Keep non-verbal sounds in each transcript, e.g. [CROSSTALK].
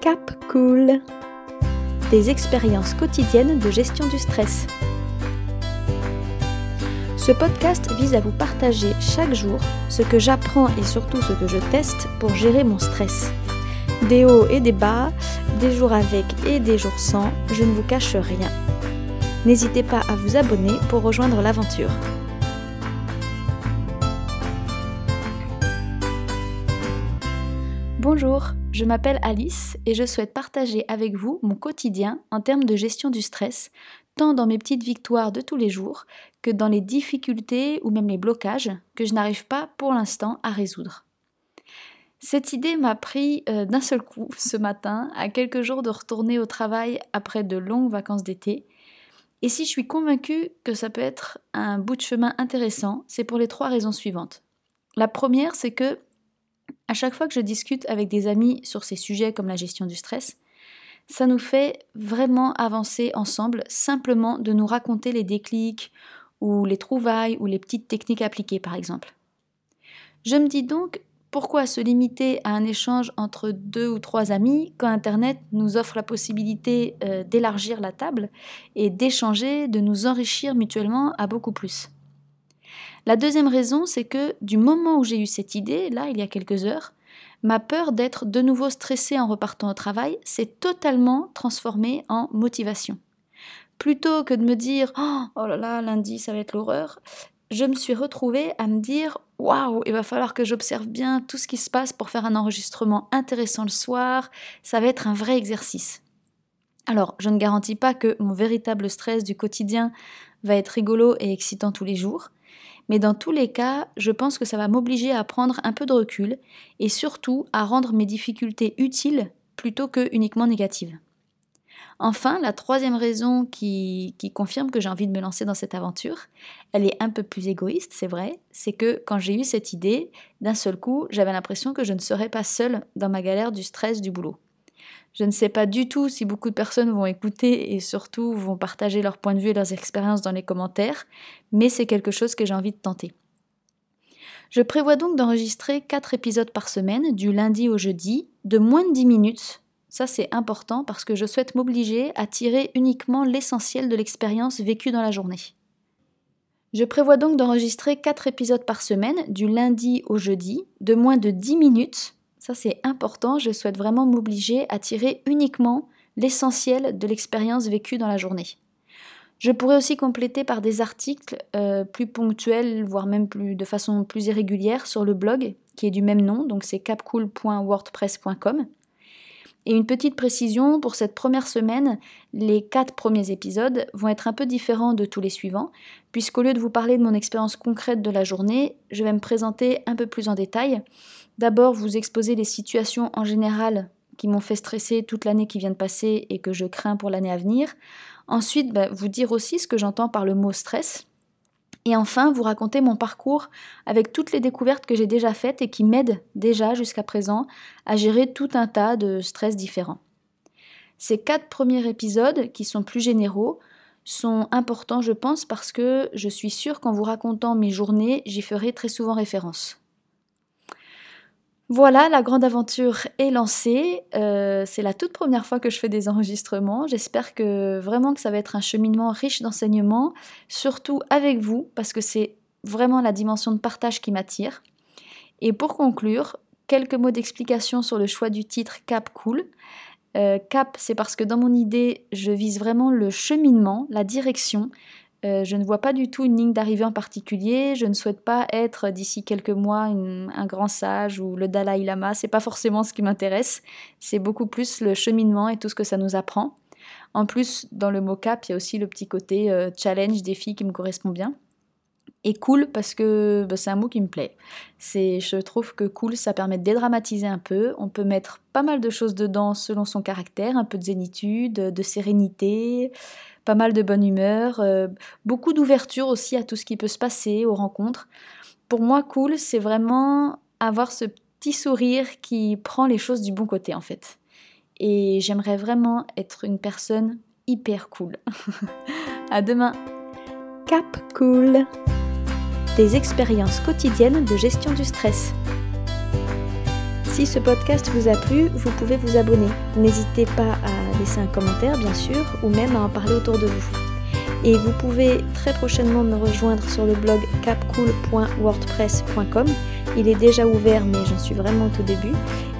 Cap Cool Des expériences quotidiennes de gestion du stress. Ce podcast vise à vous partager chaque jour ce que j'apprends et surtout ce que je teste pour gérer mon stress. Des hauts et des bas, des jours avec et des jours sans, je ne vous cache rien. N'hésitez pas à vous abonner pour rejoindre l'aventure. Bonjour, je m'appelle Alice et je souhaite partager avec vous mon quotidien en termes de gestion du stress, tant dans mes petites victoires de tous les jours que dans les difficultés ou même les blocages que je n'arrive pas pour l'instant à résoudre. Cette idée m'a pris euh, d'un seul coup [LAUGHS] ce matin, à quelques jours de retourner au travail après de longues vacances d'été. Et si je suis convaincue que ça peut être un bout de chemin intéressant, c'est pour les trois raisons suivantes. La première, c'est que à chaque fois que je discute avec des amis sur ces sujets comme la gestion du stress, ça nous fait vraiment avancer ensemble, simplement de nous raconter les déclics ou les trouvailles ou les petites techniques appliquées par exemple. Je me dis donc, pourquoi se limiter à un échange entre deux ou trois amis quand Internet nous offre la possibilité euh, d'élargir la table et d'échanger, de nous enrichir mutuellement à beaucoup plus? La deuxième raison, c'est que du moment où j'ai eu cette idée, là, il y a quelques heures, ma peur d'être de nouveau stressée en repartant au travail s'est totalement transformée en motivation. Plutôt que de me dire oh, oh là là, lundi, ça va être l'horreur, je me suis retrouvée à me dire waouh, il va falloir que j'observe bien tout ce qui se passe pour faire un enregistrement intéressant le soir, ça va être un vrai exercice. Alors, je ne garantis pas que mon véritable stress du quotidien va être rigolo et excitant tous les jours, mais dans tous les cas, je pense que ça va m'obliger à prendre un peu de recul et surtout à rendre mes difficultés utiles plutôt que uniquement négatives. Enfin, la troisième raison qui, qui confirme que j'ai envie de me lancer dans cette aventure, elle est un peu plus égoïste, c'est vrai, c'est que quand j'ai eu cette idée, d'un seul coup, j'avais l'impression que je ne serais pas seule dans ma galère du stress du boulot. Je ne sais pas du tout si beaucoup de personnes vont écouter et surtout vont partager leur point de vue et leurs expériences dans les commentaires, mais c'est quelque chose que j'ai envie de tenter. Je prévois donc d'enregistrer 4 épisodes par semaine, du lundi au jeudi, de moins de 10 minutes. Ça c'est important parce que je souhaite m'obliger à tirer uniquement l'essentiel de l'expérience vécue dans la journée. Je prévois donc d'enregistrer 4 épisodes par semaine, du lundi au jeudi, de moins de 10 minutes, ça c'est important, je souhaite vraiment m'obliger à tirer uniquement l'essentiel de l'expérience vécue dans la journée. Je pourrais aussi compléter par des articles euh, plus ponctuels, voire même de façon plus irrégulière sur le blog qui est du même nom, donc c'est capcool.wordpress.com. Et une petite précision, pour cette première semaine, les quatre premiers épisodes vont être un peu différents de tous les suivants, puisqu'au lieu de vous parler de mon expérience concrète de la journée, je vais me présenter un peu plus en détail. D'abord, vous exposer les situations en général qui m'ont fait stresser toute l'année qui vient de passer et que je crains pour l'année à venir. Ensuite, bah, vous dire aussi ce que j'entends par le mot stress, et enfin, vous raconter mon parcours avec toutes les découvertes que j'ai déjà faites et qui m'aident déjà jusqu'à présent à gérer tout un tas de stress différents. Ces quatre premiers épisodes, qui sont plus généraux, sont importants, je pense, parce que je suis sûre qu'en vous racontant mes journées, j'y ferai très souvent référence. Voilà, la grande aventure est lancée. Euh, c'est la toute première fois que je fais des enregistrements. J'espère que vraiment que ça va être un cheminement riche d'enseignements, surtout avec vous, parce que c'est vraiment la dimension de partage qui m'attire. Et pour conclure, quelques mots d'explication sur le choix du titre Cap Cool. Euh, cap, c'est parce que dans mon idée, je vise vraiment le cheminement, la direction, euh, je ne vois pas du tout une ligne d'arrivée en particulier. Je ne souhaite pas être d'ici quelques mois un grand sage ou le Dalai Lama. C'est pas forcément ce qui m'intéresse. C'est beaucoup plus le cheminement et tout ce que ça nous apprend. En plus, dans le mot cap, il y a aussi le petit côté euh, challenge, défi qui me correspond bien. Et cool parce que bah, c'est un mot qui me plaît. C'est, je trouve que cool, ça permet de dédramatiser un peu. On peut mettre pas mal de choses dedans selon son caractère, un peu de zénitude, de sérénité, pas mal de bonne humeur, euh, beaucoup d'ouverture aussi à tout ce qui peut se passer, aux rencontres. Pour moi, cool, c'est vraiment avoir ce petit sourire qui prend les choses du bon côté en fait. Et j'aimerais vraiment être une personne hyper cool. [LAUGHS] à demain. Cap Cool. Des expériences quotidiennes de gestion du stress. Si ce podcast vous a plu, vous pouvez vous abonner. N'hésitez pas à laisser un commentaire, bien sûr, ou même à en parler autour de vous. Et vous pouvez très prochainement me rejoindre sur le blog capcool.wordpress.com. Il est déjà ouvert, mais j'en suis vraiment au début.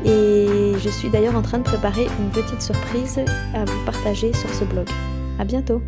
Et je suis d'ailleurs en train de préparer une petite surprise à vous partager sur ce blog. À bientôt!